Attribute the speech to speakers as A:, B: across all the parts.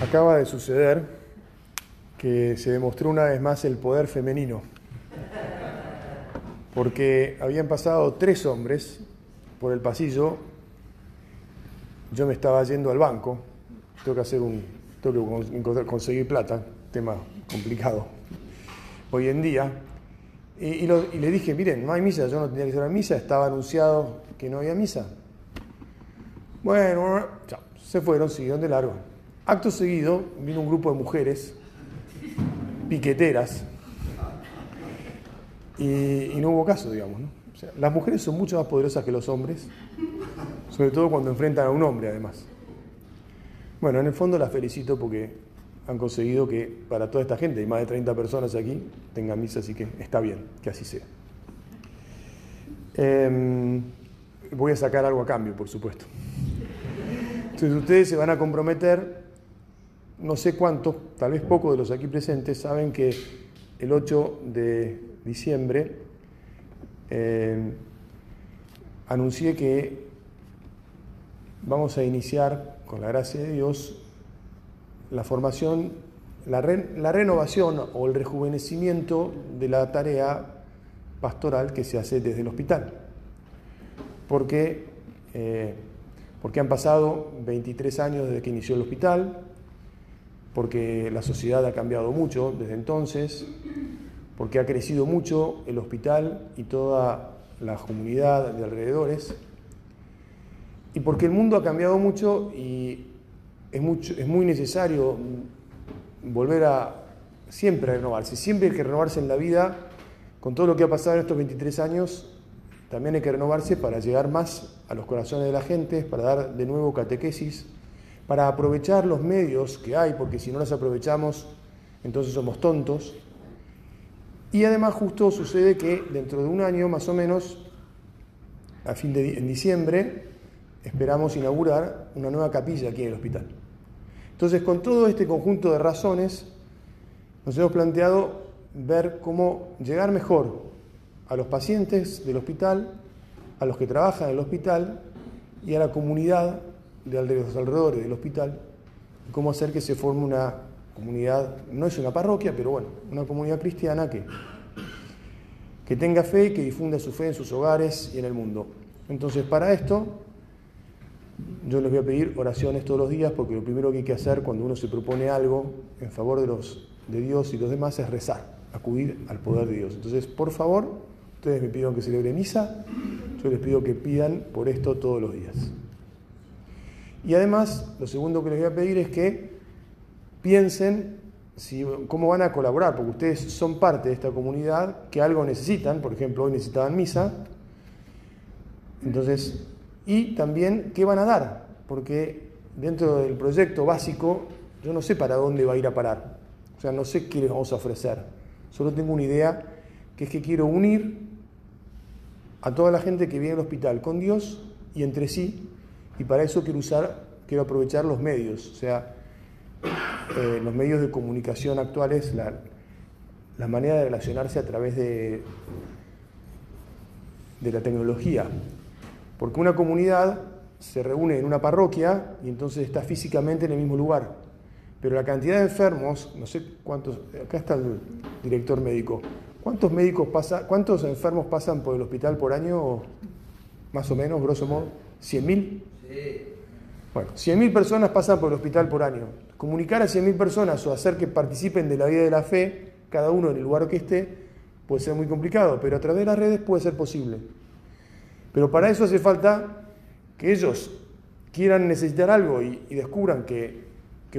A: Acaba de suceder que se demostró una vez más el poder femenino, porque habían pasado tres hombres por el pasillo, yo me estaba yendo al banco, tengo que hacer un, tengo que conseguir plata, tema complicado. Hoy en día, y, le dije, miren, no hay misa, yo no tenía que ir a misa, estaba anunciado que no había misa. Bueno, se fueron, siguieron de largo. Acto seguido vino un grupo de mujeres piqueteras y, no hubo caso, digamos. las mujeres son mucho más poderosas que los hombres, sobre todo cuando enfrentan a un hombre, además. Bueno, en el fondo las felicito porque han conseguido que para toda esta gente, hay más de 30 personas aquí, tengan misa, así que está bien que así sea. Em, voy a sacar algo a cambio, por supuesto. Entonces ustedes se van a comprometer no sé cuántos, tal vez pocos de los aquí presentes, saben que el 8 de diciembre eh, anuncié que vamos a iniciar, con la gracia de Dios, la formación, la, renovación o el rejuvenecimiento de la tarea pastoral que se hace desde el hospital. Porque, eh, porque han pasado 23 años desde que inició el hospital, porque la sociedad ha cambiado mucho desde entonces, porque ha crecido mucho el hospital y toda la comunidad de alrededores, y porque el mundo ha cambiado mucho y es, mucho, es muy necesario volver a siempre a renovarse, siempre hay que renovarse en la vida, con todo lo que ha pasado en estos 23 años, también hay que renovarse para llegar más a los corazones de la gente, para dar de nuevo catequesis, para aprovechar los medios que hay, porque si no los aprovechamos, entonces somos tontos. Y además justo sucede que dentro de un año más o menos, a fin de en diciembre, esperamos inaugurar una nueva capilla aquí en el hospital. Entonces, con todo este conjunto de razones, nos hemos planteado ver cómo llegar mejor a los pacientes del hospital, a los que trabajan en el hospital y a la comunidad de los alrededores del hospital, cómo hacer que se forme una comunidad, no es una parroquia, pero bueno, una comunidad cristiana que, que tenga fe y que difunda su fe en sus hogares y en el mundo. Entonces, para esto, yo les voy a pedir oraciones todos los días, porque lo primero que hay que hacer cuando uno se propone algo en favor de, los, de Dios y los demás es rezar, acudir al poder de Dios. Entonces, por favor, ustedes me piden que celebre misa, yo les pido que pidan por esto todos los días. Y además, lo segundo que les voy a pedir es que piensen cómo van a colaborar, porque ustedes son parte de esta comunidad que algo necesitan, por ejemplo, hoy necesitaban misa, entonces, y también qué van a dar, porque dentro del proyecto básico yo no sé para dónde va a ir a parar, o sea, no sé qué les vamos a ofrecer, solo tengo una idea, que es que quiero unir a toda la gente que viene al hospital con Dios y entre sí y para eso quiero usar, quiero aprovechar los medios, o sea, eh, los medios de comunicación actuales, la, la, manera de relacionarse a través de, de la tecnología. Porque una comunidad se reúne en una parroquia y entonces está físicamente en el mismo lugar. Pero la cantidad de enfermos, no sé cuántos, acá está el director médico, ¿cuántos médicos pasa, cuántos enfermos pasan por el hospital por año? Más o menos, grosso modo, ¿100.000? Bueno, 100.000 personas pasan por el hospital por año. Comunicar a 100.000 personas o hacer que participen de la vida de la fe, cada uno en el lugar que esté, puede ser muy complicado, pero a través de las redes puede ser posible. Pero para eso hace falta que ellos quieran necesitar algo y, descubran que,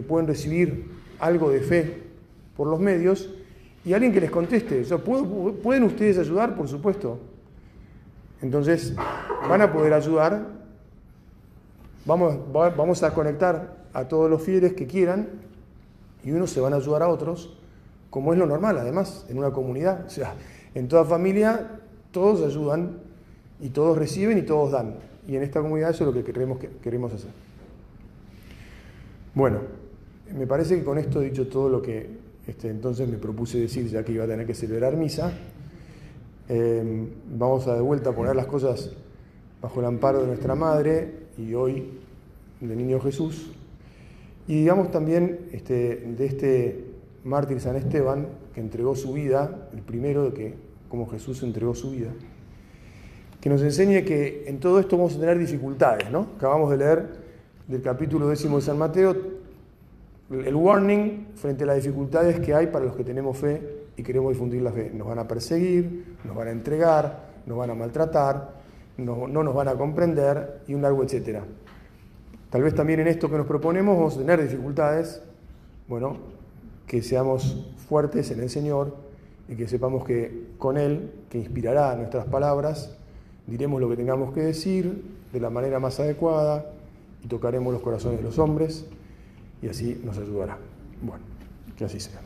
A: pueden recibir algo de fe por los medios y alguien que les conteste. ¿Pueden ustedes ayudar? Por supuesto. Entonces, van a poder ayudar Vamos, a conectar a todos los fieles que quieran y unos se van a ayudar a otros, como es lo normal, además, en una comunidad. O sea, en toda familia todos ayudan y todos reciben y todos dan. Y en esta comunidad eso es lo que queremos, queremos hacer. Bueno, me parece que con esto he dicho todo lo que este, entonces me propuse decir, ya que iba a tener que celebrar misa. Eh, vamos a de vuelta a poner las cosas bajo el amparo de nuestra madre y hoy de Niño Jesús. Y digamos también este, de este mártir San Esteban, que entregó su vida, el primero de que, como Jesús entregó su vida, que nos enseñe que en todo esto vamos a tener dificultades, ¿no? Acabamos de leer del capítulo décimo de San Mateo el warning frente a las dificultades que hay para los que tenemos fe y queremos difundir la fe. Nos van a perseguir, nos van a entregar, nos van a maltratar, no, no nos van a comprender y un largo etcétera. Tal vez también en esto que nos proponemos vamos a tener dificultades, bueno, que seamos fuertes en el Señor y que sepamos que con Él, que inspirará nuestras palabras, diremos lo que tengamos que decir de la manera más adecuada y tocaremos los corazones de los hombres y así nos ayudará. Bueno, que así sea.